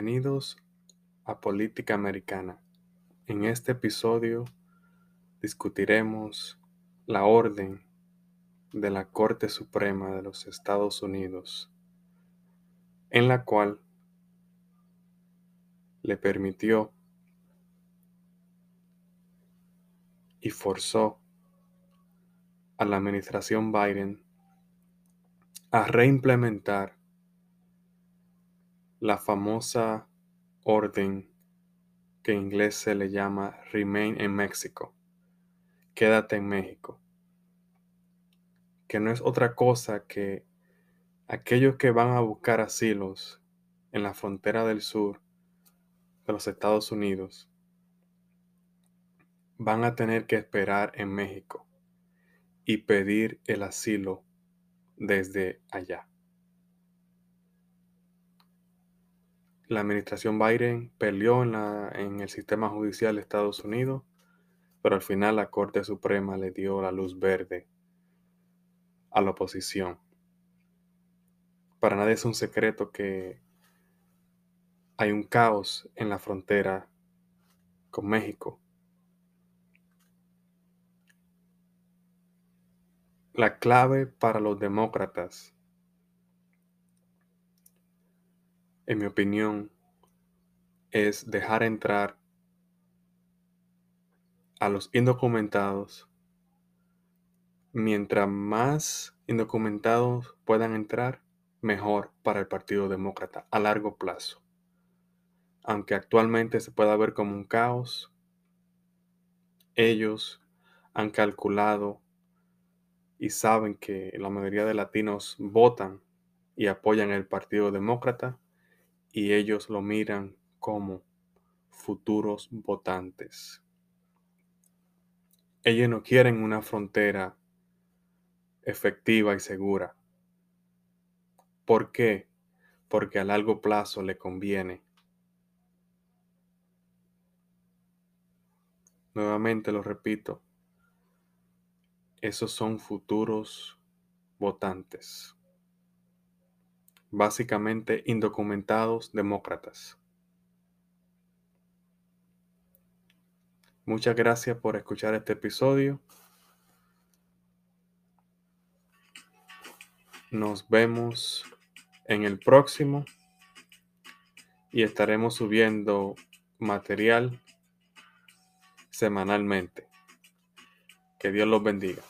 Bienvenidos a Política Americana. En este episodio discutiremos la orden de la Corte Suprema de los Estados Unidos, en la cual le permitió y forzó a la administración Biden a reimplementar la famosa orden que en inglés se le llama Remain en México, quédate en México, que no es otra cosa que aquellos que van a buscar asilos en la frontera del sur de los Estados Unidos van a tener que esperar en México y pedir el asilo desde allá. La administración Biden peleó en, la, en el sistema judicial de Estados Unidos, pero al final la Corte Suprema le dio la luz verde a la oposición. Para nadie es un secreto que hay un caos en la frontera con México. La clave para los demócratas, en mi opinión, es dejar entrar a los indocumentados. Mientras más indocumentados puedan entrar, mejor para el Partido Demócrata a largo plazo aunque actualmente se pueda ver como un caos, ellos han calculado y saben que la mayoría de latinos votan y apoyan el Partido Demócrata y ellos lo miran como futuros votantes. Ellos no quieren una frontera efectiva y segura. ¿Por qué? Porque a largo plazo le conviene Nuevamente lo repito, esos son futuros votantes, básicamente indocumentados demócratas. Muchas gracias por escuchar este episodio. Nos vemos en el próximo y estaremos subiendo material semanalmente. Que Dios los bendiga.